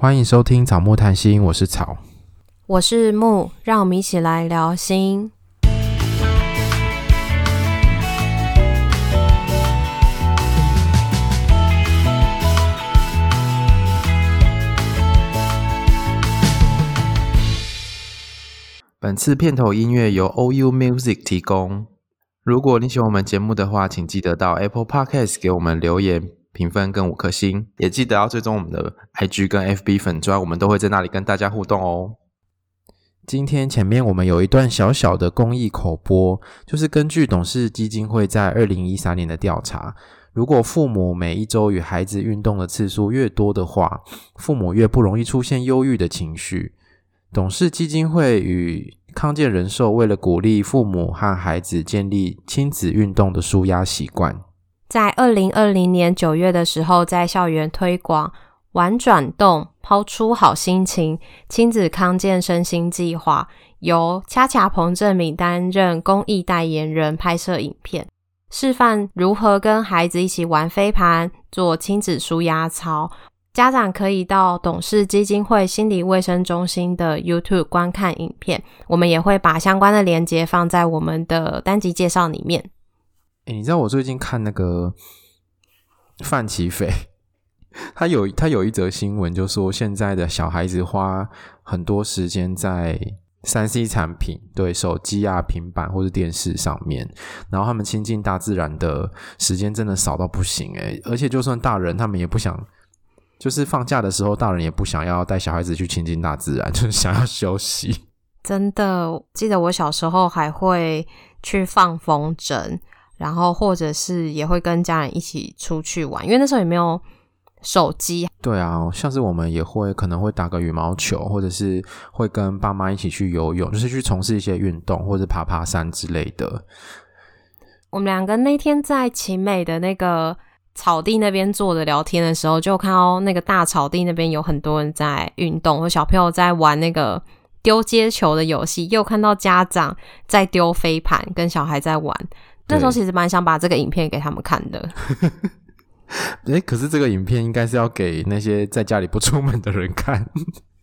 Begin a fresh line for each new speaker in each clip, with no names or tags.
欢迎收听草木谈心，我是草，
我是木，让我们一起来聊心。
本次片头音乐由 OU Music 提供。如果你喜欢我们节目的话，请记得到 Apple Podcast 给我们留言。评分跟五颗星，也记得要追踪我们的 IG 跟 FB 粉砖，我们都会在那里跟大家互动哦。今天前面我们有一段小小的公益口播，就是根据董事基金会在二零一三年的调查，如果父母每一周与孩子运动的次数越多的话，父母越不容易出现忧郁的情绪。董事基金会与康健人寿为了鼓励父母和孩子建立亲子运动的舒压习惯。
在二零二零年九月的时候，在校园推广“玩转动，抛出好心情”亲子康健身心计划，由恰恰彭正敏担任公益代言人，拍摄影片，示范如何跟孩子一起玩飞盘、做亲子舒压操。家长可以到董氏基金会心理卫生中心的 YouTube 观看影片，我们也会把相关的链接放在我们的单集介绍里面。
你知道我最近看那个范琪斐，他有他有一则新闻，就说现在的小孩子花很多时间在三 C 产品，对手机啊、平板或者电视上面，然后他们亲近大自然的时间真的少到不行诶、而且就算大人，他们也不想，就是放假的时候，大人也不想要带小孩子去亲近大自然，就是想要休息。
真的，记得我小时候还会去放风筝。然后，或者是也会跟家人一起出去玩，因为那时候也没有手机。
对啊，像是我们也会可能会打个羽毛球，或者是会跟爸妈一起去游泳，就是去从事一些运动，或者爬爬山之类的。
我们两个那天在奇美的那个草地那边坐着聊天的时候，就看到那个大草地那边有很多人在运动，和小朋友在玩那个丢接球的游戏，又看到家长在丢飞盘，跟小孩在玩。那时候其实蛮想把这个影片给他们看的。
哎、欸，可是这个影片应该是要给那些在家里不出门的人看。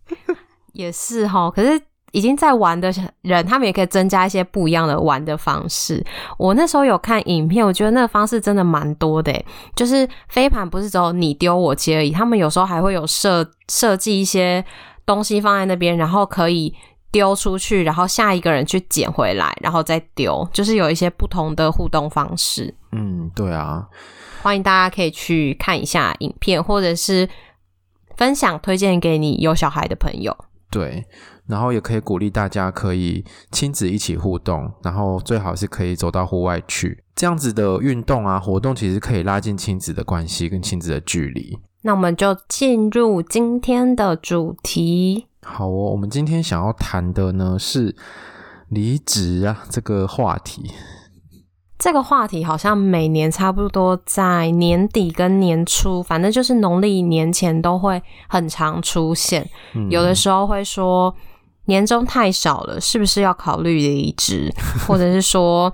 也是哈，可是已经在玩的人，他们也可以增加一些不一样的玩的方式。我那时候有看影片，我觉得那个方式真的蛮多的。就是飞盘不是只有你丢我接而已，他们有时候还会有设设计一些东西放在那边，然后可以。丢出去，然后下一个人去捡回来，然后再丢，就是有一些不同的互动方式。
嗯，对啊，
欢迎大家可以去看一下影片，或者是分享推荐给你有小孩的朋友。
对，然后也可以鼓励大家可以亲子一起互动，然后最好是可以走到户外去，这样子的运动啊活动，其实可以拉近亲子的关系跟亲子的距离。
那我们就进入今天的主题。
好哦，我们今天想要谈的呢是离职啊这个话题。
这个话题好像每年差不多在年底跟年初，反正就是农历年前都会很常出现。嗯、有的时候会说年终太少了，是不是要考虑离职？或者是说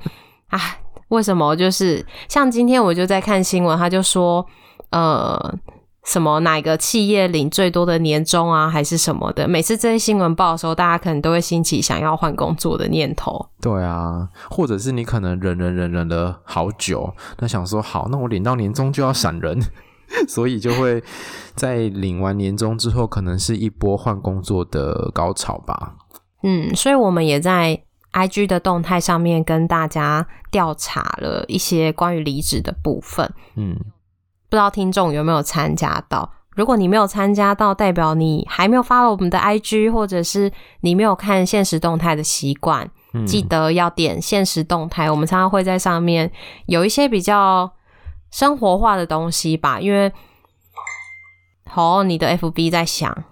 啊，为什么？就是像今天我就在看新闻，他就说呃。什么哪个企业领最多的年终啊，还是什么的？每次这些新闻报的时候，大家可能都会兴起想要换工作的念头。
对啊，或者是你可能忍忍忍忍了好久，那想说好，那我领到年终就要闪人，所以就会在领完年终之后，可能是一波换工作的高潮吧。
嗯，所以我们也在 IG 的动态上面跟大家调查了一些关于离职的部分。嗯。不知道听众有没有参加到？如果你没有参加到，代表你还没有 follow 我们的 IG，或者是你没有看现实动态的习惯，嗯、记得要点现实动态。我们常常会在上面有一些比较生活化的东西吧。因为，哦，你的 FB 在响，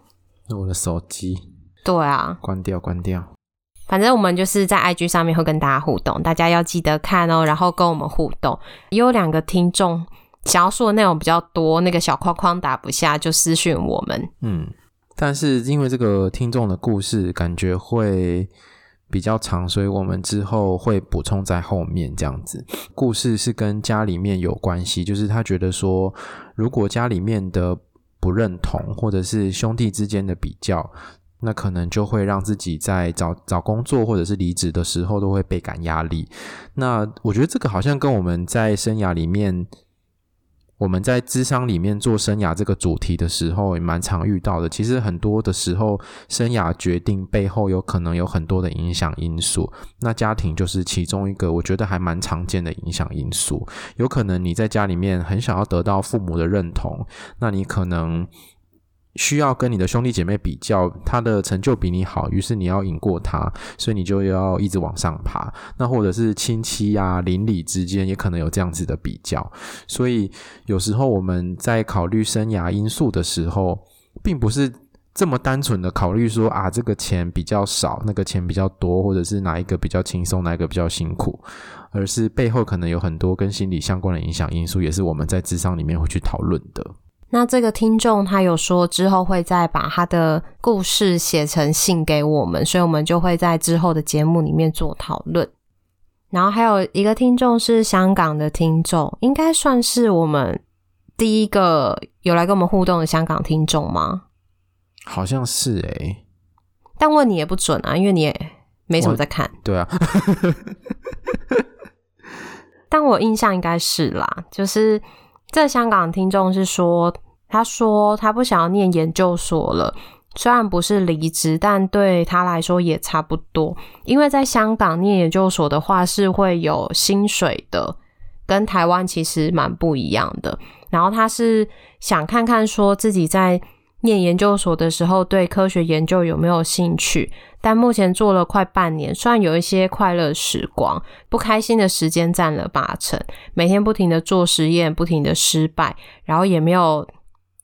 我的手机。
对啊，
关掉，关掉。
反正我们就是在 IG 上面会跟大家互动，大家要记得看哦，然后跟我们互动。也有两个听众。想要说的内容比较多，那个小框框打不下，就私讯我们。
嗯，但是因为这个听众的故事感觉会比较长，所以我们之后会补充在后面这样子。故事是跟家里面有关系，就是他觉得说，如果家里面的不认同，或者是兄弟之间的比较，那可能就会让自己在找找工作或者是离职的时候都会倍感压力。那我觉得这个好像跟我们在生涯里面。我们在智商里面做生涯这个主题的时候，也蛮常遇到的。其实很多的时候，生涯决定背后有可能有很多的影响因素。那家庭就是其中一个，我觉得还蛮常见的影响因素。有可能你在家里面很想要得到父母的认同，那你可能。需要跟你的兄弟姐妹比较，他的成就比你好，于是你要赢过他，所以你就要一直往上爬。那或者是亲戚啊、邻里之间也可能有这样子的比较，所以有时候我们在考虑生涯因素的时候，并不是这么单纯的考虑说啊，这个钱比较少，那个钱比较多，或者是哪一个比较轻松，哪一个比较辛苦，而是背后可能有很多跟心理相关的影响因素，也是我们在智商里面会去讨论的。
那这个听众他有说之后会再把他的故事写成信给我们，所以我们就会在之后的节目里面做讨论。然后还有一个听众是香港的听众，应该算是我们第一个有来跟我们互动的香港听众吗？
好像是诶、欸，
但问你也不准啊，因为你也没什么在看。
对啊，
但我印象应该是啦，就是。这香港听众是说，他说他不想要念研究所了，虽然不是离职，但对他来说也差不多。因为在香港念研究所的话是会有薪水的，跟台湾其实蛮不一样的。然后他是想看看说自己在念研究所的时候对科学研究有没有兴趣。但目前做了快半年，虽然有一些快乐时光，不开心的时间占了八成。每天不停的做实验，不停的失败，然后也没有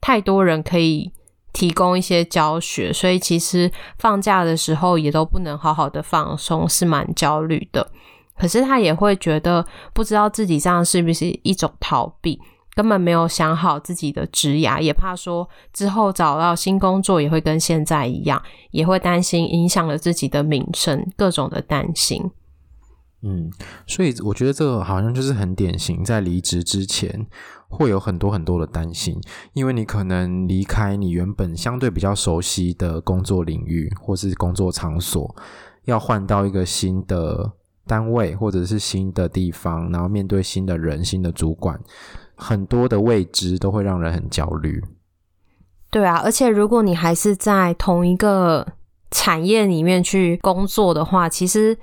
太多人可以提供一些教学，所以其实放假的时候也都不能好好的放松，是蛮焦虑的。可是他也会觉得，不知道自己这样是不是一种逃避。根本没有想好自己的职涯，也怕说之后找到新工作也会跟现在一样，也会担心影响了自己的名声，各种的担心。
嗯，所以我觉得这个好像就是很典型，在离职之前会有很多很多的担心，因为你可能离开你原本相对比较熟悉的工作领域或是工作场所，要换到一个新的单位或者是新的地方，然后面对新的人、新的主管。很多的未知都会让人很焦虑。
对啊，而且如果你还是在同一个产业里面去工作的话，其实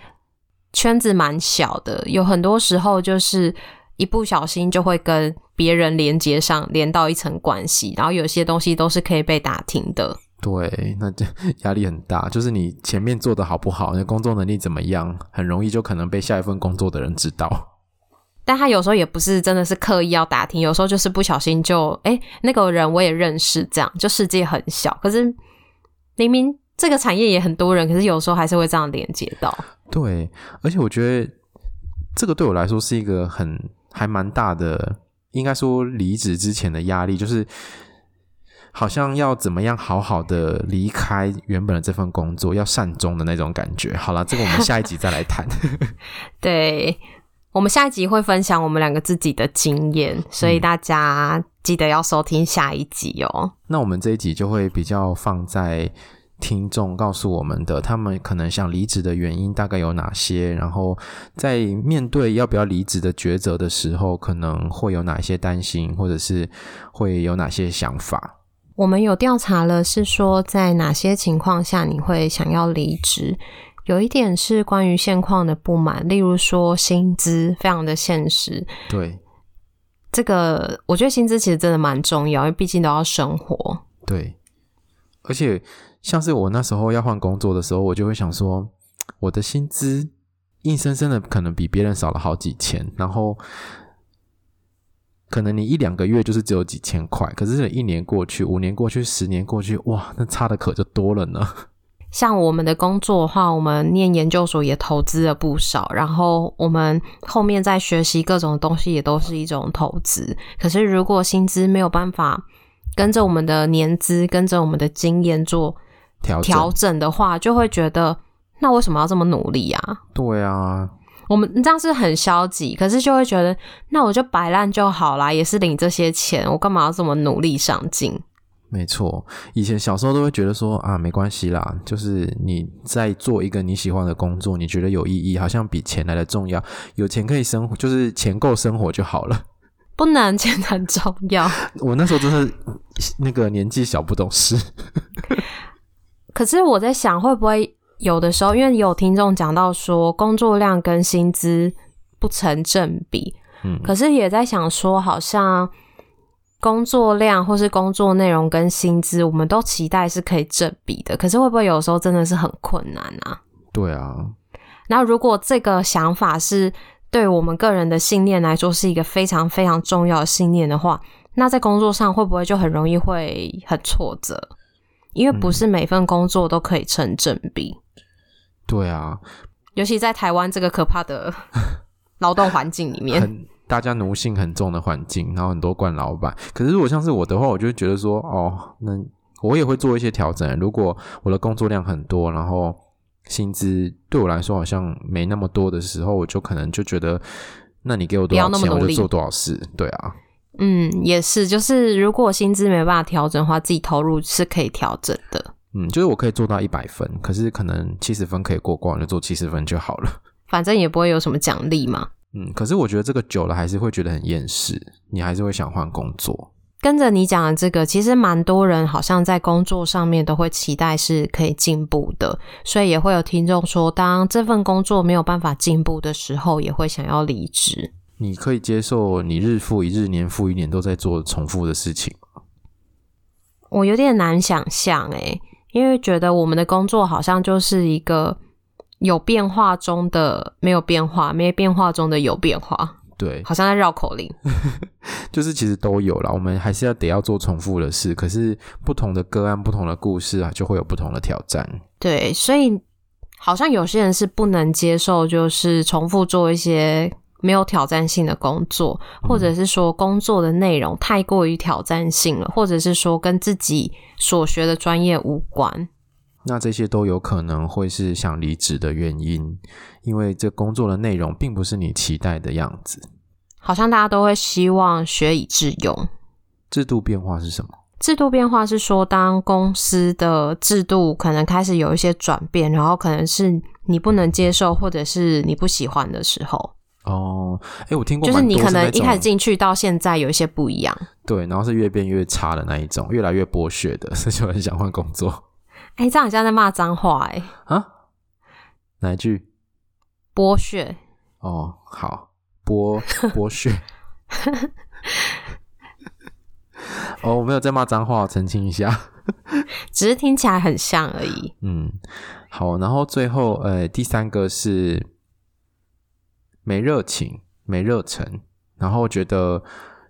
圈子蛮小的，有很多时候就是一不小心就会跟别人连接上，连到一层关系，然后有些东西都是可以被打听的。
对，那就压力很大。就是你前面做的好不好，你工作能力怎么样，很容易就可能被下一份工作的人知道。
但他有时候也不是真的是刻意要打听，有时候就是不小心就哎、欸，那个人我也认识，这样就世界很小。可是明明这个产业也很多人，可是有时候还是会这样连接到。
对，而且我觉得这个对我来说是一个很还蛮大的，应该说离职之前的压力，就是好像要怎么样好好的离开原本的这份工作，要善终的那种感觉。好了，这个我们下一集再来谈。
对。我们下一集会分享我们两个自己的经验，所以大家记得要收听下一集哦。
那我们这一集就会比较放在听众告诉我们的，他们可能想离职的原因大概有哪些，然后在面对要不要离职的抉择的时候，可能会有哪些担心，或者是会有哪些想法。
我们有调查了，是说在哪些情况下你会想要离职。有一点是关于现况的不满，例如说薪资非常的现实。
对，
这个我觉得薪资其实真的蛮重要，因为毕竟都要生活。
对，而且像是我那时候要换工作的时候，我就会想说，我的薪资硬生生的可能比别人少了好几千，然后可能你一两个月就是只有几千块，可是一年过去，五年过去，十年过去，哇，那差的可就多了呢。
像我们的工作的话，我们念研究所也投资了不少，然后我们后面在学习各种东西也都是一种投资。可是如果薪资没有办法跟着我们的年资、跟着我们的经验做调调整的话，就会觉得那为什么要这么努力啊？
对啊，
我们这样是很消极，可是就会觉得那我就摆烂就好啦，也是领这些钱，我干嘛要这么努力上进？
没错，以前小时候都会觉得说啊，没关系啦，就是你在做一个你喜欢的工作，你觉得有意义，好像比钱来的重要。有钱可以生活，就是钱够生活就好了。
不能，钱很重要。
我那时候真的那个年纪小不懂事。
可是我在想，会不会有的时候，因为有听众讲到说，工作量跟薪资不成正比。嗯，可是也在想说，好像。工作量或是工作内容跟薪资，我们都期待是可以正比的。可是会不会有时候真的是很困难啊？
对啊。
那如果这个想法是对我们个人的信念来说是一个非常非常重要的信念的话，那在工作上会不会就很容易会很挫折？因为不是每份工作都可以成正比。
嗯、对啊，
尤其在台湾这个可怕的劳动环境里面。
大家奴性很重的环境，然后很多惯老板。可是如果像是我的话，我就会觉得说，哦，那我也会做一些调整。如果我的工作量很多，然后薪资对我来说好像没那么多的时候，我就可能就觉得，那你给我多少钱，我就做多少事。对啊，
嗯，也是，就是如果薪资没办法调整的话，自己投入是可以调整的。
嗯，就是我可以做到一百分，可是可能七十分可以过关，就做七十分就好了。
反正也不会有什么奖励嘛。
嗯，可是我觉得这个久了还是会觉得很厌世，你还是会想换工作。
跟着你讲的这个，其实蛮多人好像在工作上面都会期待是可以进步的，所以也会有听众说，当这份工作没有办法进步的时候，也会想要离职。
你可以接受你日复一日、年复一年都在做重复的事情吗？
我有点难想象诶，因为觉得我们的工作好像就是一个。有变化中的没有变化，没变化中的有变化，
对，
好像在绕口令，
就是其实都有啦。我们还是要得要做重复的事，可是不同的个案、不同的故事啊，就会有不同的挑战。
对，所以好像有些人是不能接受，就是重复做一些没有挑战性的工作，或者是说工作的内容太过于挑战性了，或者是说跟自己所学的专业无关。
那这些都有可能会是想离职的原因，因为这工作的内容并不是你期待的样子。
好像大家都会希望学以致用。
制度变化是什么？
制度变化是说，当公司的制度可能开始有一些转变，然后可能是你不能接受或者是你不喜欢的时候。
哦，哎，我听过，
就是你可能一开始进去到现在有一些不一样。
对，然后是越变越差的那一种，越来越剥削的，所以就很想换工作。
哎、欸，这样好像在骂脏话哎！
啊？哪一句？
剥削。
哦，好，剥剥削。哦，我没有在骂脏话，澄清一下。
只是听起来很像而已。
嗯，好，然后最后，呃，第三个是没热情、没热忱，然后觉得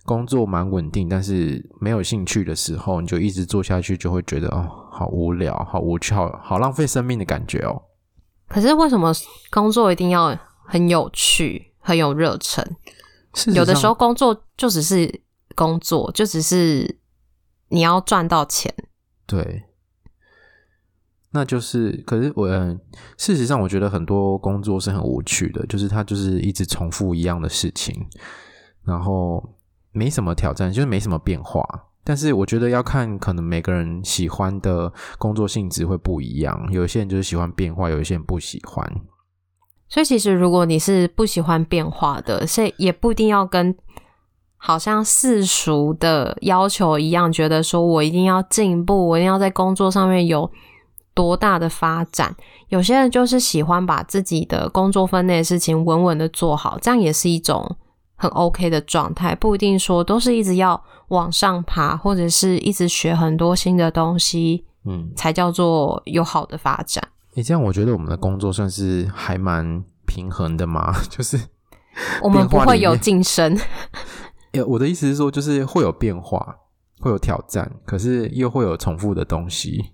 工作蛮稳定，但是没有兴趣的时候，你就一直做下去，就会觉得哦。好无聊，好无趣，好好浪费生命的感觉哦。
可是为什么工作一定要很有趣、很有热忱？有的时候工作就只是工作，就只是你要赚到钱。
对，那就是。可是我事实上，我觉得很多工作是很无趣的，就是它就是一直重复一样的事情，然后没什么挑战，就是没什么变化。但是我觉得要看，可能每个人喜欢的工作性质会不一样。有些人就是喜欢变化，有一些人不喜欢。
所以其实如果你是不喜欢变化的，所以也不一定要跟好像世俗的要求一样，觉得说我一定要进步，我一定要在工作上面有多大的发展。有些人就是喜欢把自己的工作分内的事情稳稳的做好，这样也是一种很 OK 的状态。不一定说都是一直要。往上爬，或者是一直学很多新的东西，嗯，才叫做有好的发展。
你、欸、这样我觉得我们的工作算是还蛮平衡的嘛，就是
我们不会有晋升。
我的意思是说，就是会有变化，会有挑战，可是又会有重复的东西。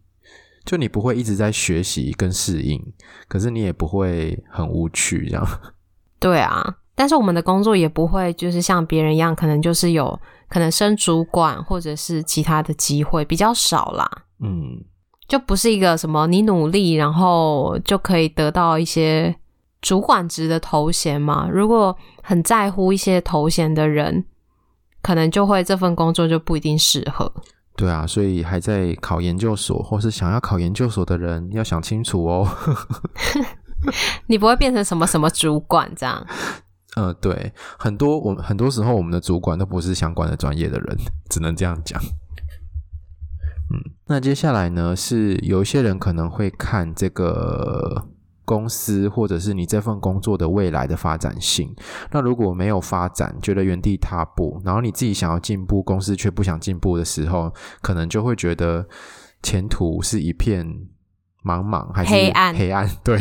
就你不会一直在学习跟适应，可是你也不会很无趣这样。
对啊，但是我们的工作也不会就是像别人一样，可能就是有。可能升主管或者是其他的机会比较少啦，
嗯，
就不是一个什么你努力然后就可以得到一些主管职的头衔嘛。如果很在乎一些头衔的人，可能就会这份工作就不一定适合。
对啊，所以还在考研究所或是想要考研究所的人要想清楚哦。
你不会变成什么什么主管这样？
呃，对，很多我们很多时候我们的主管都不是相关的专业的人，只能这样讲。嗯，那接下来呢，是有一些人可能会看这个公司或者是你这份工作的未来的发展性。那如果没有发展，觉得原地踏步，然后你自己想要进步，公司却不想进步的时候，可能就会觉得前途是一片茫茫，还是黑暗？黑暗，对，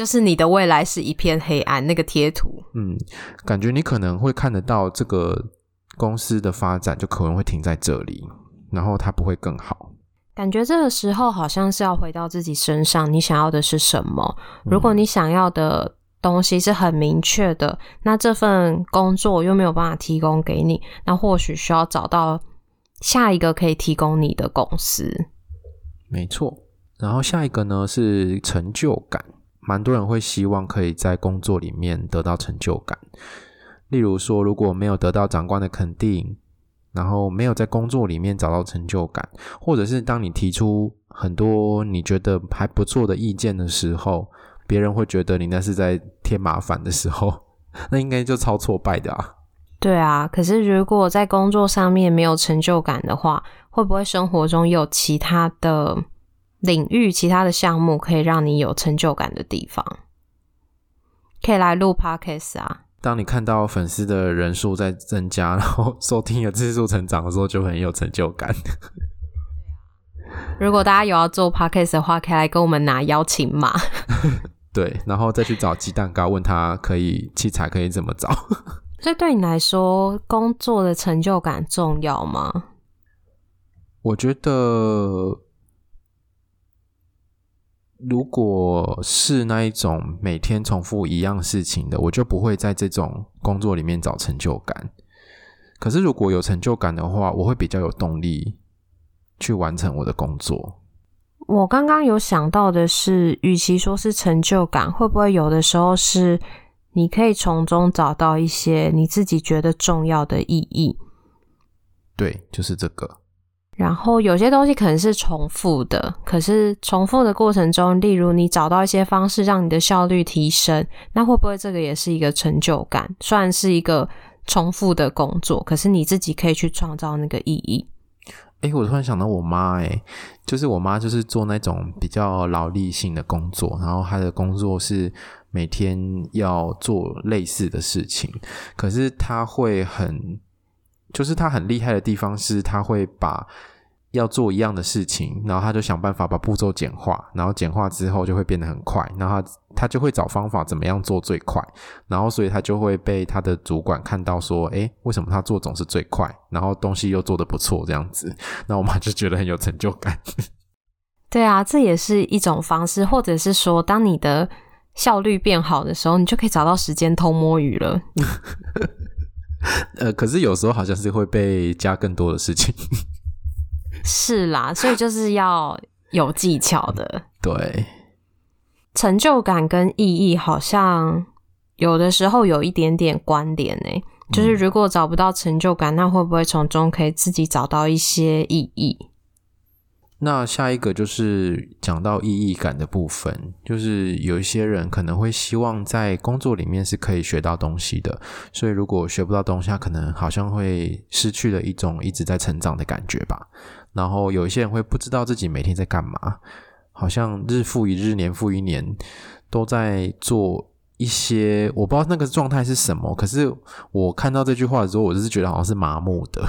就是你的未来是一片黑暗。那个贴图，
嗯，感觉你可能会看得到这个公司的发展，就可能会停在这里。然后它不会更好，
感觉这个时候好像是要回到自己身上，你想要的是什么？如果你想要的东西是很明确的，那这份工作又没有办法提供给你，那或许需要找到下一个可以提供你的公司。
没错，然后下一个呢是成就感，蛮多人会希望可以在工作里面得到成就感，例如说如果没有得到长官的肯定。然后没有在工作里面找到成就感，或者是当你提出很多你觉得还不错的意见的时候，别人会觉得你那是在添麻烦的时候，那应该就超挫败的啊。
对啊，可是如果在工作上面没有成就感的话，会不会生活中有其他的领域、其他的项目可以让你有成就感的地方？可以来录 Podcast 啊。
当你看到粉丝的人数在增加，然后收听的次数成长的时候，就很有成就感。
如果大家有要做 podcast 的话，可以来跟我们拿邀请码。
对，然后再去找鸡蛋糕，问他可以器材可以怎么找。
所以对你来说，工作的成就感重要吗？
我觉得。如果是那一种每天重复一样事情的，我就不会在这种工作里面找成就感。可是如果有成就感的话，我会比较有动力去完成我的工作。
我刚刚有想到的是，与其说是成就感，会不会有的时候是你可以从中找到一些你自己觉得重要的意义？
对，就是这个。
然后有些东西可能是重复的，可是重复的过程中，例如你找到一些方式让你的效率提升，那会不会这个也是一个成就感？虽然是一个重复的工作，可是你自己可以去创造那个意义。
诶，我突然想到我妈，诶，就是我妈就是做那种比较劳力性的工作，然后她的工作是每天要做类似的事情，可是她会很，就是他很厉害的地方是他会把。要做一样的事情，然后他就想办法把步骤简化，然后简化之后就会变得很快，然后他他就会找方法怎么样做最快，然后所以他就会被他的主管看到说，诶，为什么他做总是最快，然后东西又做得不错这样子，那我妈就觉得很有成就感。
对啊，这也是一种方式，或者是说，当你的效率变好的时候，你就可以找到时间偷摸鱼了。
呃，可是有时候好像是会被加更多的事情。
是啦，所以就是要有技巧的。
对，
成就感跟意义好像有的时候有一点点关联诶。就是如果找不到成就感，那会不会从中可以自己找到一些意义？
那下一个就是讲到意义感的部分，就是有一些人可能会希望在工作里面是可以学到东西的，所以如果学不到东西，他可能好像会失去了一种一直在成长的感觉吧。然后有一些人会不知道自己每天在干嘛，好像日复一日、年复一年都在做一些我不知道那个状态是什么。可是我看到这句话的时候，我就是觉得好像是麻木的，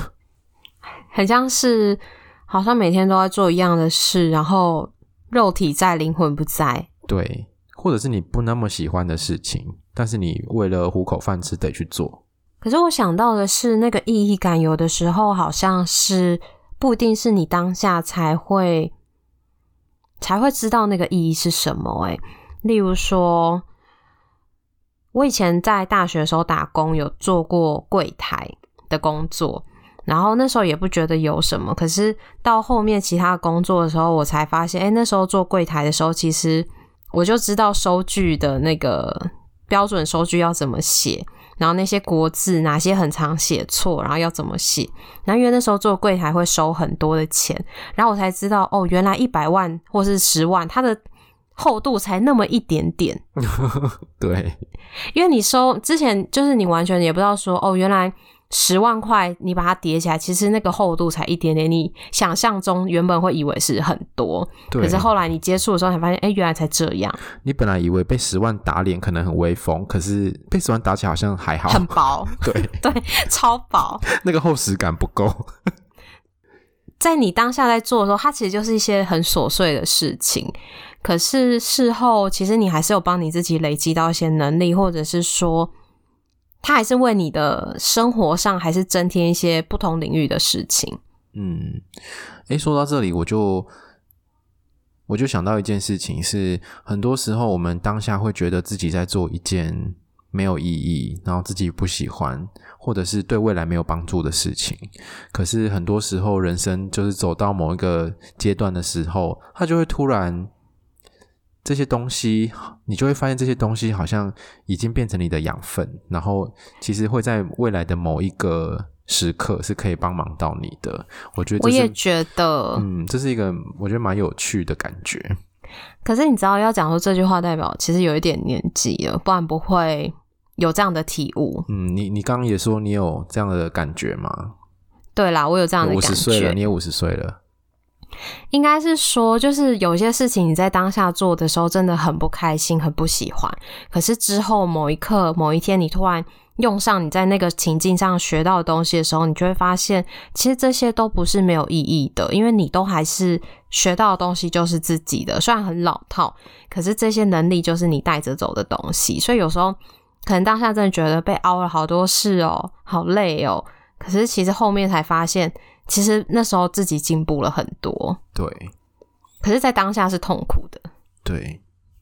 很像是。好像每天都在做一样的事，然后肉体在，灵魂不在。
对，或者是你不那么喜欢的事情，但是你为了糊口饭吃得去做。
可是我想到的是，那个意义感有的时候好像是不一定是你当下才会才会知道那个意义是什么。诶，例如说，我以前在大学的时候打工，有做过柜台的工作。然后那时候也不觉得有什么，可是到后面其他工作的时候，我才发现，诶，那时候做柜台的时候，其实我就知道收据的那个标准收据要怎么写，然后那些国字哪些很常写错，然后要怎么写。然后因为那时候做柜台会收很多的钱，然后我才知道哦，原来一百万或是十万，它的厚度才那么一点点。
对，
因为你收之前就是你完全也不知道说哦，原来。十万块，你把它叠起来，其实那个厚度才一点点。你想象中原本会以为是很多，可是后来你接触的时候才发现，哎、欸，原来才这样。
你本来以为被十万打脸可能很威风，可是被十万打起来好像还好，
很薄。
对
对，超薄，
那个厚实感不够。
在你当下在做的时候，它其实就是一些很琐碎的事情，可是事后其实你还是有帮你自己累积到一些能力，或者是说。他还是为你的生活上还是增添一些不同领域的事情。
嗯，诶，说到这里，我就我就想到一件事情是，很多时候我们当下会觉得自己在做一件没有意义，然后自己不喜欢，或者是对未来没有帮助的事情。可是很多时候，人生就是走到某一个阶段的时候，他就会突然。这些东西，你就会发现这些东西好像已经变成你的养分，然后其实会在未来的某一个时刻是可以帮忙到你的。我觉得，我
也觉得，
嗯，这是一个我觉得蛮有趣的感觉。
可是你知道，要讲说这句话代表其实有一点年纪了，不然不会有这样的体悟。
嗯，你你刚刚也说你有这样的感觉吗？
对啦，我有这样的感觉。五十岁
了，你也五十岁了。
应该是说，就是有些事情你在当下做的时候真的很不开心、很不喜欢。可是之后某一刻、某一天，你突然用上你在那个情境上学到的东西的时候，你就会发现，其实这些都不是没有意义的，因为你都还是学到的东西就是自己的。虽然很老套，可是这些能力就是你带着走的东西。所以有时候可能当下真的觉得被凹了好多事哦，好累哦。可是其实后面才发现。其实那时候自己进步了很多，
对。
可是，在当下是痛苦的，
对，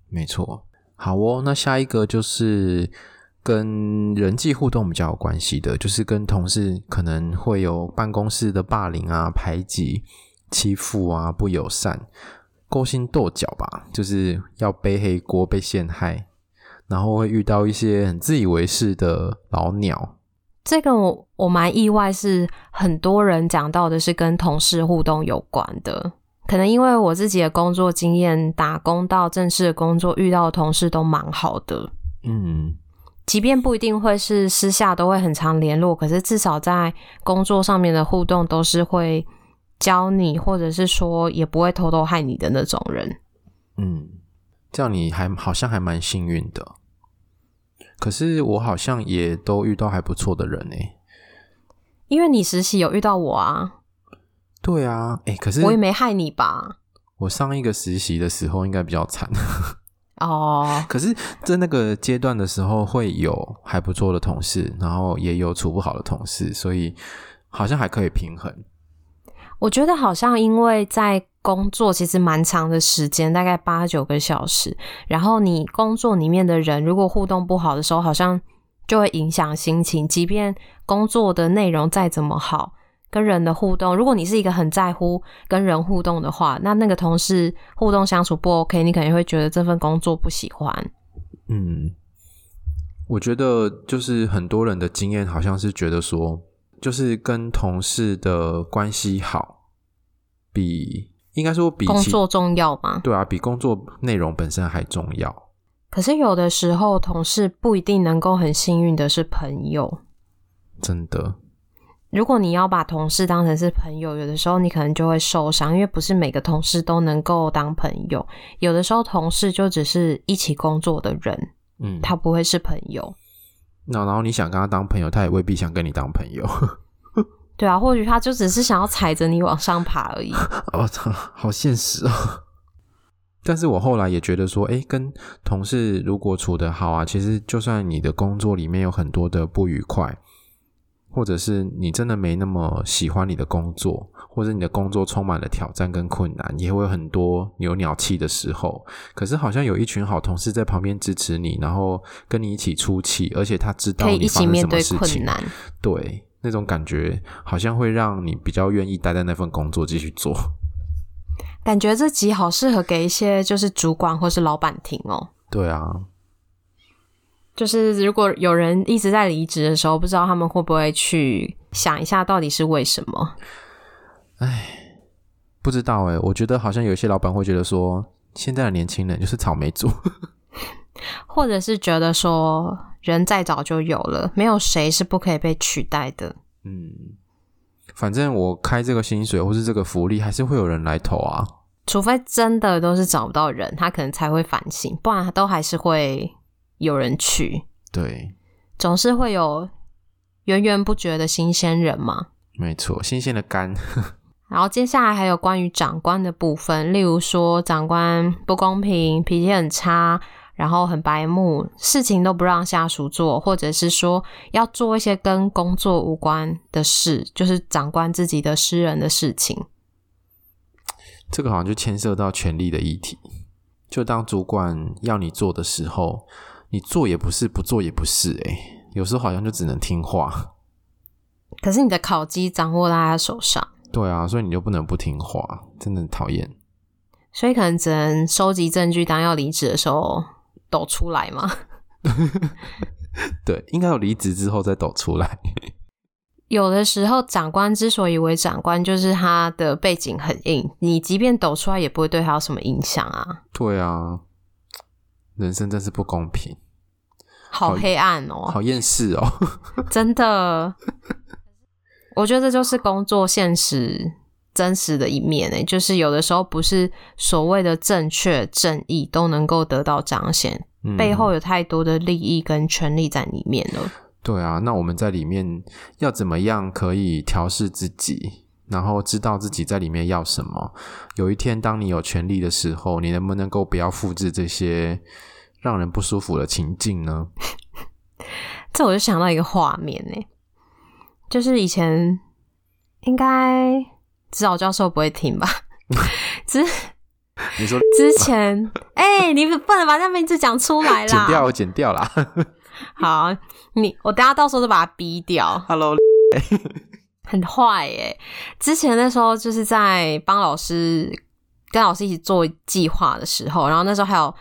没错。好哦，那下一个就是跟人际互动比较有关系的，就是跟同事可能会有办公室的霸凌啊、排挤、欺负啊、不友善、勾心斗角吧，就是要背黑锅、被陷害，然后会遇到一些很自以为是的老鸟。
这个我我蛮意外，是很多人讲到的是跟同事互动有关的。可能因为我自己的工作经验，打工到正式的工作遇到的同事都蛮好的。
嗯，
即便不一定会是私下都会很常联络，可是至少在工作上面的互动都是会教你，或者是说也不会偷偷害你的那种人。
嗯，这样你还好像还蛮幸运的。可是我好像也都遇到还不错的人呢，
因为你实习有遇到我啊。
对啊，哎，可是
我也没害你吧？
我上一个实习的时候应该比较惨
哦。
可是在那个阶段的时候，会有还不错的同事，然后也有处不好的同事，所以好像还可以平衡。
我觉得好像因为在工作其实蛮长的时间，大概八九个小时。然后你工作里面的人如果互动不好的时候，好像就会影响心情。即便工作的内容再怎么好，跟人的互动，如果你是一个很在乎跟人互动的话，那那个同事互动相处不 OK，你肯定会觉得这份工作不喜欢。
嗯，我觉得就是很多人的经验好像是觉得说。就是跟同事的关系好，比应该说比
工作重要吗？
对啊，比工作内容本身还重要。
可是有的时候，同事不一定能够很幸运的是朋友。
真的，
如果你要把同事当成是朋友，有的时候你可能就会受伤，因为不是每个同事都能够当朋友。有的时候，同事就只是一起工作的人，嗯，他不会是朋友。
那然后你想跟他当朋友，他也未必想跟你当朋友。
对啊，或许他就只是想要踩着你往上爬而已。
我 操，好现实哦！但是我后来也觉得说，诶，跟同事如果处得好啊，其实就算你的工作里面有很多的不愉快。或者是你真的没那么喜欢你的工作，或者你的工作充满了挑战跟困难，也会有很多有鸟气的时候。可是好像有一群好同事在旁边支持你，然后跟你一起出气，而且他知道你发生什么事情，对，那种感觉好像会让你比较愿意待在那份工作继续做。
感觉这集好适合给一些就是主管或是老板听哦。
对啊。
就是如果有人一直在离职的时候，不知道他们会不会去想一下，到底是为什么？
哎，不知道哎，我觉得好像有些老板会觉得说，现在的年轻人就是草莓族，
或者是觉得说，人再早就有了，没有谁是不可以被取代的。
嗯，反正我开这个薪水或是这个福利，还是会有人来投啊。
除非真的都是找不到人，他可能才会反省，不然他都还是会。有人去，
对，
总是会有源源不绝的新鲜人嘛。
没错，新鲜的肝。
然后接下来还有关于长官的部分，例如说长官不公平、脾气很差，然后很白目，事情都不让下属做，或者是说要做一些跟工作无关的事，就是长官自己的私人的事情。
这个好像就牵涉到权力的议题。就当主管要你做的时候。你做也不是，不做也不是，欸，哎，有时候好像就只能听话。
可是你的烤鸡掌握在他手上。
对啊，所以你就不能不听话，真的很讨厌。
所以可能只能收集证据，当要离职的时候抖出来嘛。
对，应该有离职之后再抖出来。
有的时候，长官之所以为长官，就是他的背景很硬，你即便抖出来，也不会对他有什么影响啊。
对啊。人生真是不公平，
好黑暗哦，
好厌世哦，
真的。我觉得这就是工作现实真实的一面诶，就是有的时候不是所谓的正确正义都能够得到彰显，嗯，背后有太多的利益跟权利在里面了。
对啊，那我们在里面要怎么样可以调试自己，然后知道自己在里面要什么？有一天当你有权利的时候，你能不能够不要复制这些？让人不舒服的情境呢？
这我就想到一个画面呢，就是以前应该指导教授不会听吧？之
你说
之前哎、欸，你不能把那名字讲出来啦，
剪掉我剪掉啦。
好，你我等下到时候就把它逼掉。
Hello，
很坏耶！之前那时候就是在帮老师跟老师一起做计划的时候，然后那时候还有。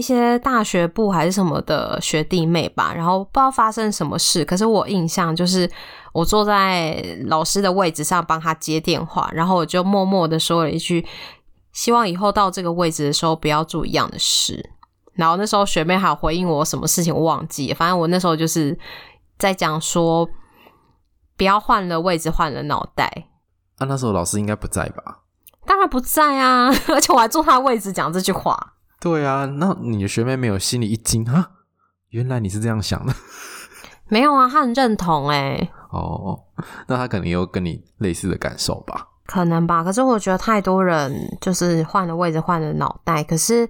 一些大学部还是什么的学弟妹吧，然后不知道发生什么事，可是我印象就是我坐在老师的位置上帮他接电话，然后我就默默的说了一句：“希望以后到这个位置的时候不要做一样的事。”然后那时候学妹还有回应我什么事情，我忘记了，反正我那时候就是在讲说不要换了位置，换了脑袋。
啊，那时候老师应该不在吧？
当然不在啊，而且我还坐他位置讲这句话。
对啊，那你的学妹没有心里一惊啊？原来你是这样想的？
没有啊，她很认同哎。
哦，那她肯定有跟你类似的感受吧？
可能吧。可是我觉得太多人就是换了位置，换了脑袋，可是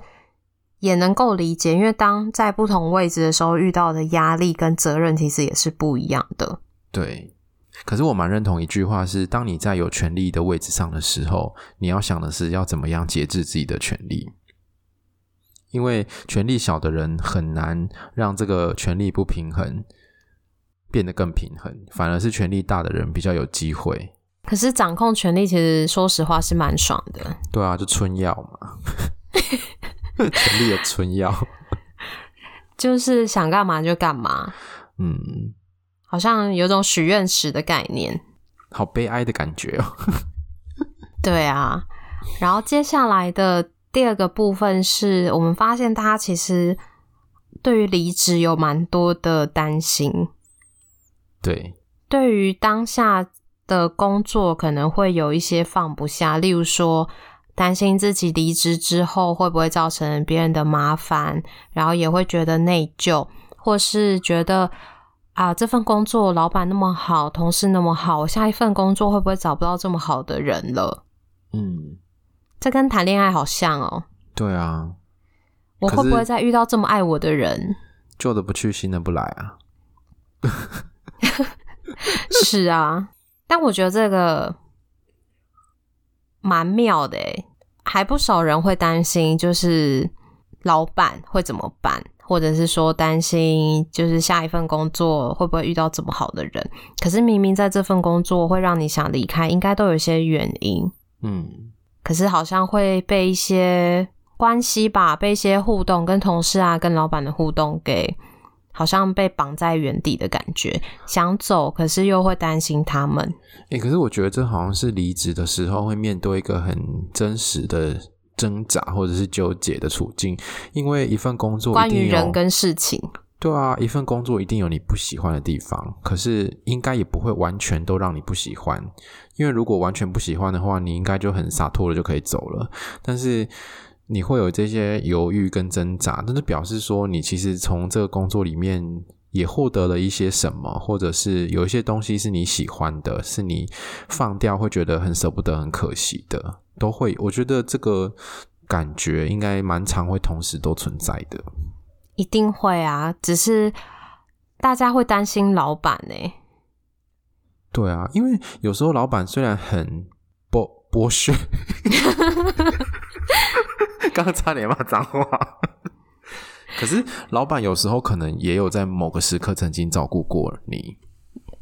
也能够理解，因为当在不同位置的时候，遇到的压力跟责任其实也是不一样的。
对，可是我蛮认同一句话是：当你在有权利的位置上的时候，你要想的是要怎么样节制自己的权力。因为权力小的人很难让这个权力不平衡变得更平衡，反而是权力大的人比较有机会。
可是掌控权力其实说实话是蛮爽的。
对啊，就春药嘛，权力的春药，
就是想干嘛就干嘛。
嗯，
好像有种许愿池的概念，
好悲哀的感觉哦。
对啊，然后接下来的。第二个部分是我们发现，大家其实对于离职有蛮多的担心。
对，
对于当下的工作可能会有一些放不下，例如说担心自己离职之后会不会造成别人的麻烦，然后也会觉得内疚，或是觉得啊，这份工作老板那么好，同事那么好，我下一份工作会不会找不到这么好的人了？
嗯。
这跟谈恋爱好像哦。
对啊，
我会不会再遇到这么爱我的人？
旧的不去，新的不来啊。
是啊，但我觉得这个蛮妙的诶，还不少人会担心，就是老板会怎么办，或者是说担心，就是下一份工作会不会遇到这么好的人？可是明明在这份工作会让你想离开，应该都有一些原因。
嗯。
可是好像会被一些关系吧，被一些互动，跟同事啊，跟老板的互动给好像被绑在原地的感觉，想走，可是又会担心他们。
哎、欸，可是我觉得这好像是离职的时候会面对一个很真实的挣扎或者是纠结的处境，因为一份工作
关于人跟事情，
对啊，一份工作一定有你不喜欢的地方，可是应该也不会完全都让你不喜欢，因为如果完全不喜欢的话，你应该就很洒脱了就可以走了，但是。你会有这些犹豫跟挣扎，但是表示说你其实从这个工作里面也获得了一些什么，或者是有一些东西是你喜欢的，是你放掉会觉得很舍不得、很可惜的，都会。我觉得这个感觉应该蛮常会同时都存在的。
一定会啊，只是大家会担心老板呢。
对啊，因为有时候老板虽然很剥剥削。刚 刚差点骂脏话，可是老板有时候可能也有在某个时刻曾经照顾过你。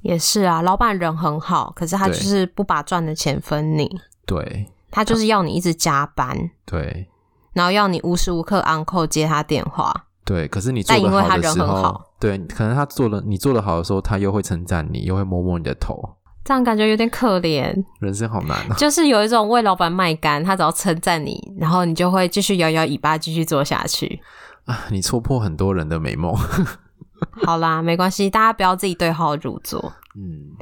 也是啊，老板人很好，可是他就是不把赚的钱分你。
对，
他就是要你一直加班。
对，
然后要你无时无刻 on call 接他电话。
对，可是你做的好的时候，对，可能他做了你做的好的时候，他又会称赞你，又会摸摸你的头。
这样感觉有点可怜，
人生好难啊。
就是有一种为老板卖肝，他只要称赞你，然后你就会继续摇摇尾巴，继续做下去。
啊，你戳破很多人的美梦。
好啦，没关系，大家不要自己对号入座。
嗯，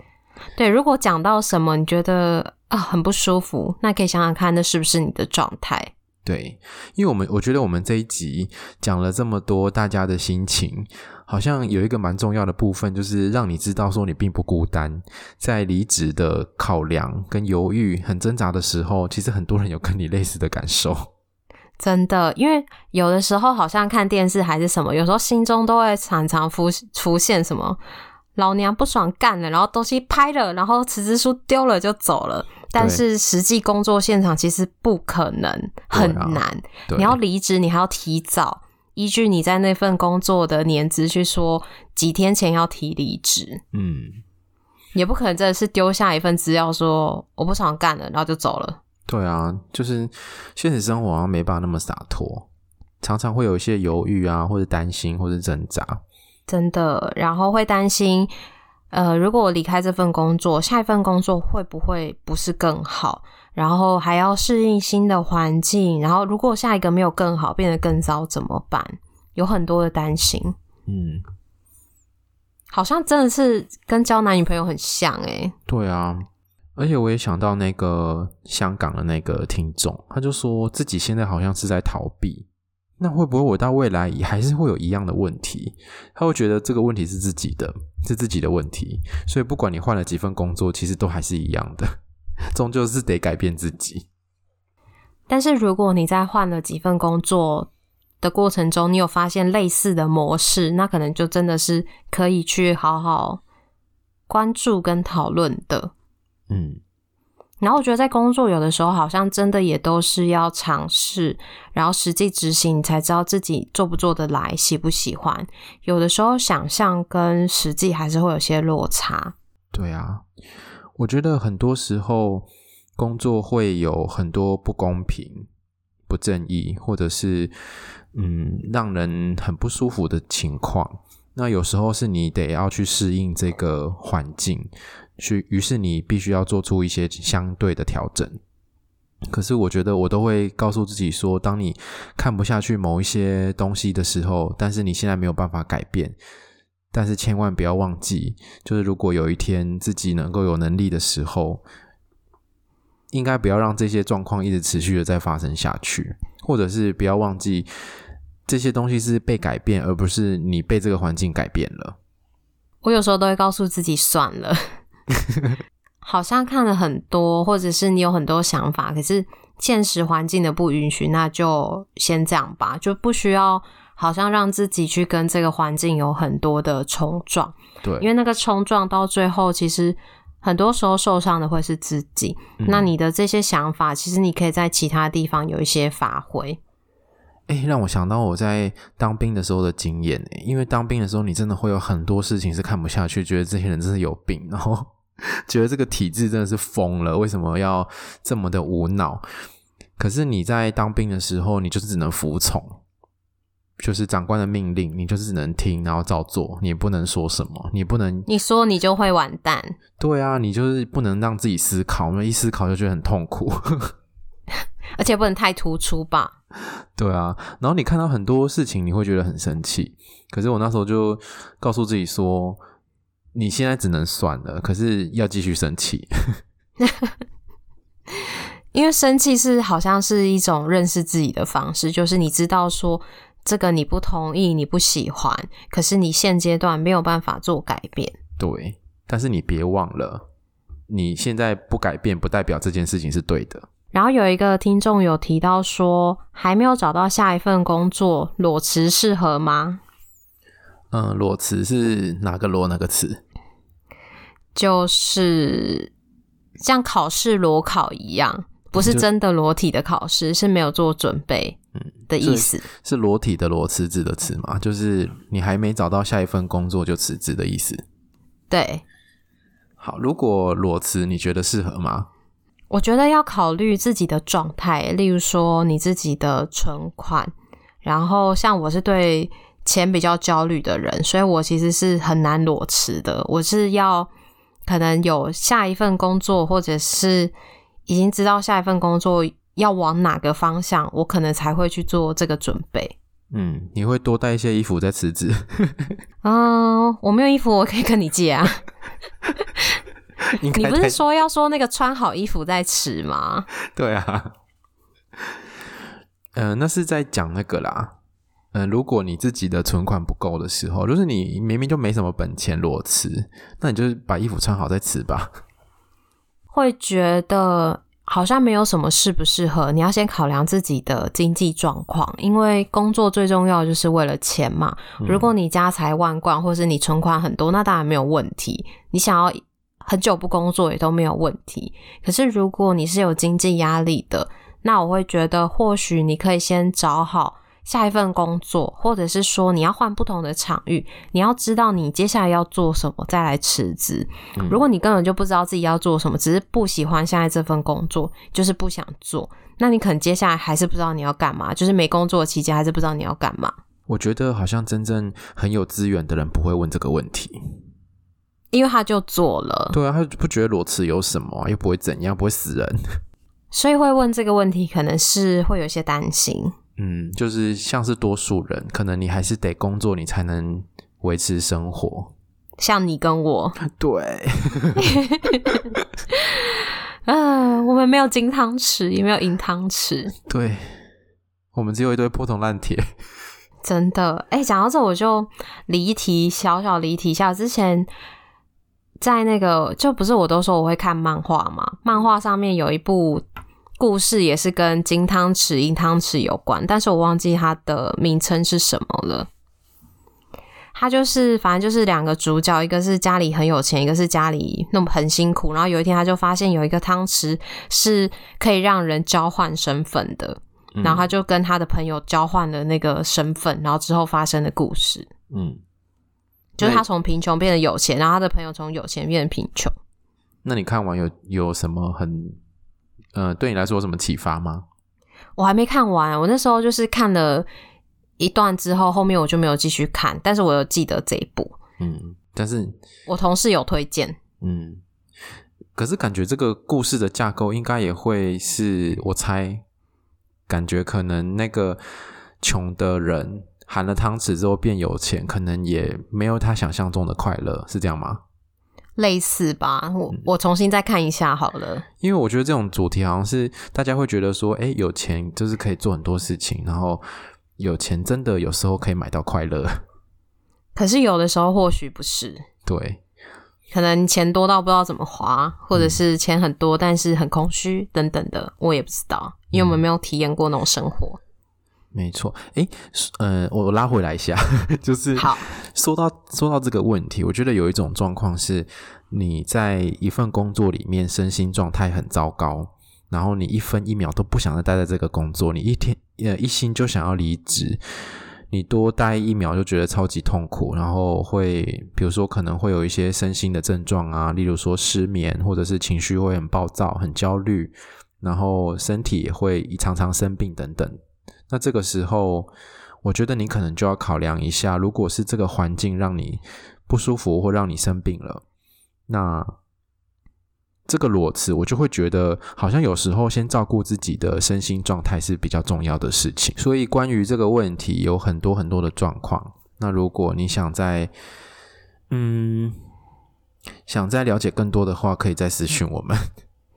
对，如果讲到什么你觉得啊很不舒服，那可以想想看，那是不是你的状态？
对，因为我们我觉得我们这一集讲了这么多大家的心情。好像有一个蛮重要的部分，就是让你知道说你并不孤单，在离职的考量跟犹豫、很挣扎的时候，其实很多人有跟你类似的感受。
真的，因为有的时候好像看电视还是什么，有时候心中都会常常浮出现什么“老娘不爽干了”，然后东西拍了，然后辞职书丢了就走了。但是实际工作现场其实不可能，很难。啊、你要离职，你还要提早。依据你在那份工作的年资去说，几天前要提离职，
嗯，
也不可能真的是丢下一份资料说我不想干了，然后就走了。
对啊，就是现实生活好像没办法那么洒脱，常常会有一些犹豫啊，或者担心，或者挣扎。
真的，然后会担心，呃，如果我离开这份工作，下一份工作会不会不是更好？然后还要适应新的环境，然后如果下一个没有更好，变得更糟怎么办？有很多的担心。
嗯，
好像真的是跟交男女朋友很像诶。
对啊，而且我也想到那个香港的那个听众，他就说自己现在好像是在逃避，那会不会我到未来也还是会有一样的问题？他会觉得这个问题是自己的，是自己的问题，所以不管你换了几份工作，其实都还是一样的。终究是得改变自己。
但是如果你在换了几份工作的过程中，你有发现类似的模式，那可能就真的是可以去好好关注跟讨论的。
嗯，
然后我觉得在工作有的时候好像真的也都是要尝试，然后实际执行，才知道自己做不做得来，喜不喜欢。有的时候想象跟实际还是会有些落差。
对啊。我觉得很多时候工作会有很多不公平、不正义，或者是嗯让人很不舒服的情况。那有时候是你得要去适应这个环境，去于是你必须要做出一些相对的调整。可是我觉得我都会告诉自己说，当你看不下去某一些东西的时候，但是你现在没有办法改变。但是千万不要忘记，就是如果有一天自己能够有能力的时候，应该不要让这些状况一直持续的再发生下去，或者是不要忘记这些东西是被改变，而不是你被这个环境改变了。
我有时候都会告诉自己算了，好像看了很多，或者是你有很多想法，可是现实环境的不允许，那就先这样吧，就不需要。好像让自己去跟这个环境有很多的冲撞，
对，
因为那个冲撞到最后，其实很多时候受伤的会是自己。嗯。那你的这些想法，其实你可以在其他地方有一些发挥。
哎，让我想到我在当兵的时候的经验，因为当兵的时候，你真的会有很多事情是看不下去，觉得这些人真是有病，然后 觉得这个体制真的是疯了，为什么要这么的无脑？可是你在当兵的时候，你就是只能服从。就是长官的命令，你就是只能听，然后照做，你也不能说什么，你不能
你说你就会完蛋。
对啊，你就是不能让自己思考，因为一思考就觉得很痛苦，
而且不能太突出吧？
对啊，然后你看到很多事情，你会觉得很生气。可是我那时候就告诉自己说，你现在只能算了，可是要继续生气。
因为生气是好像是一种认识自己的方式，就是你知道说这个你不同意，你不喜欢，可是你现阶段没有办法做改变。
对，但是你别忘了，你现在不改变，不代表这件事情是对的。
然后有一个听众有提到说，还没有找到下一份工作，裸辞适合吗？
嗯，裸辞是哪个裸哪个辞？
就是像考试裸考一样。不是真的裸体的考试，是没有做准备的意思。
嗯、是裸体的裸辞职的辞吗？就是你还没找到下一份工作就辞职的意思。
对。
好，如果裸辞，你觉得适合吗？
我觉得要考虑自己的状态，例如说你自己的存款。然后，像我是对钱比较焦虑的人，所以我其实是很难裸辞的。我是要可能有下一份工作，或者是。已经知道下一份工作要往哪个方向，我可能才会去做这个准备。
嗯，你会多带一些衣服再辞职？
嗯、呃，我没有衣服，我可以跟你借啊。你不是说要说那个穿好衣服再辞吗？
对啊。嗯、呃，那是在讲那个啦。嗯、呃，如果你自己的存款不够的时候，就是你明明就没什么本钱裸辞，那你就是把衣服穿好再辞吧。
会觉得好像没有什么适不适合，你要先考量自己的经济状况，因为工作最重要就是为了钱嘛。如果你家财万贯，或是你存款很多，那当然没有问题。你想要很久不工作也都没有问题。可是如果你是有经济压力的，那我会觉得或许你可以先找好。下一份工作，或者是说你要换不同的场域，你要知道你接下来要做什么，再来辞职。嗯。如果你根本就不知道自己要做什么，只是不喜欢现在这份工作，就是不想做，那你可能接下来还是不知道你要干嘛，就是没工作期间还是不知道你要干嘛。
我觉得好像真正很有资源的人不会问这个问题，
因为他就做了。
对啊，他不觉得裸辞有什么，又不会怎样，不会死人，
所以会问这个问题，可能是会有些担心。
嗯，就是像是多数人，可能你还是得工作，你才能维持生活。
像你跟我，
对，
啊，我们没有金汤匙，也没有银汤匙，
对，我们只有一堆破铜烂铁。
真的，哎、欸，讲到这，我就离题，小小离题一下。之前在那个，就不是我都说我会看漫画嘛，漫画上面有一部。故事也是跟金汤匙、银汤匙有关，但是我忘记它的名称是什么了。他就是，反正就是两个主角，一个是家里很有钱，一个是家里那么很辛苦。然后有一天，他就发现有一个汤匙是可以让人交换身份的，嗯，然后他就跟他的朋友交换了那个身份，然后之后发生的故事。嗯，就是他从贫穷变得有钱，然后他的朋友从有钱变得贫穷。
那你看完有有什么很？呃，对你来说有什么启发吗？
我还没看完，我那时候就是看了一段之后，后面我就没有继续看。但是我有记得这一部，
嗯，但是
我同事有推荐，
嗯，可是感觉这个故事的架构应该也会是我猜，感觉可能那个穷的人含了汤匙之后变有钱，可能也没有他想象中的快乐，是这样吗？
类似吧，我我重新再看一下好了。
因为我觉得这种主题好像是大家会觉得说，诶，有钱就是可以做很多事情，然后有钱真的有时候可以买到快乐。
可是有的时候或许不是。
对，
可能钱多到不知道怎么花，或者是钱很多但是很空虚等等的，我也不知道，因为我们没有体验过那种生活。
没错，诶，呃，我拉回来一下，就是
好
说到说到这个问题，我觉得有一种状况是，你在一份工作里面身心状态很糟糕，然后你一分一秒都不想再待在这个工作，你一天呃一心就想要离职，你多待一秒就觉得超级痛苦，然后会比如说可能会有一些身心的症状啊，例如说失眠，或者是情绪会很暴躁、很焦虑，然后身体也会常常生病等等。那这个时候，我觉得你可能就要考量一下，如果是这个环境让你不舒服或让你生病了，那这个裸辞，我就会觉得好像有时候先照顾自己的身心状态是比较重要的事情。所以关于这个问题，有很多很多的状况。那如果你想再嗯想再了解更多的话，可以再私讯我们。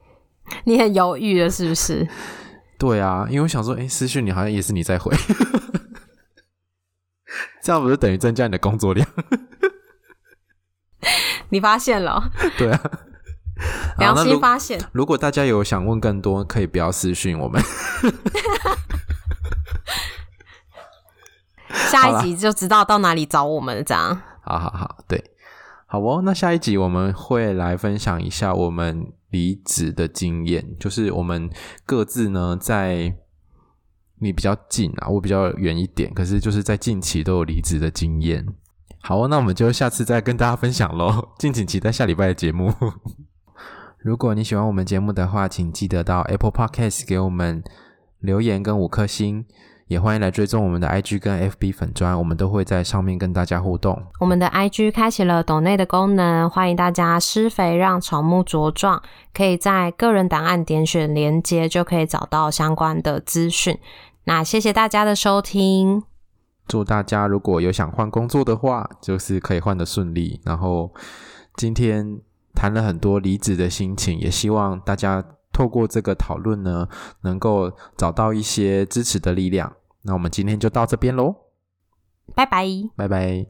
你很犹豫了，是不是？
对啊，因为我想说，哎，私讯你好像也是你在回。这样不是等于增加你的工作量？
你发现了？
对啊，
良心发现。
如果大家有想问更多，可以不要私讯我们。
下一集就知道到哪里找我们了。这样。
好好好，对，好哦。那下一集我们会来分享一下我们离职的经验，就是我们各自呢在。你比较近啊，我比较远一点，可是就是在近期都有离职的经验。好哦，那我们就下次再跟大家分享喽，敬请期待下礼拜的节目。如果你喜欢我们节目的话，请记得到 Apple Podcast 给我们留言跟五颗星，也欢迎来追踪我们的 IG 跟 FB 粉砖，我们都会在上面跟大家互动。
我们的 IG 开启了抖内的功能，欢迎大家施肥让草木茁壮，可以在个人档案点选连接，就可以找到相关的资讯。那谢谢大家的收听，
祝大家如果有想换工作的话，就是可以换得顺利。然后今天谈了很多离职的心情，也希望大家透过这个讨论呢，能够找到一些支持的力量。那我们今天就到这边喽，
拜拜，
拜拜。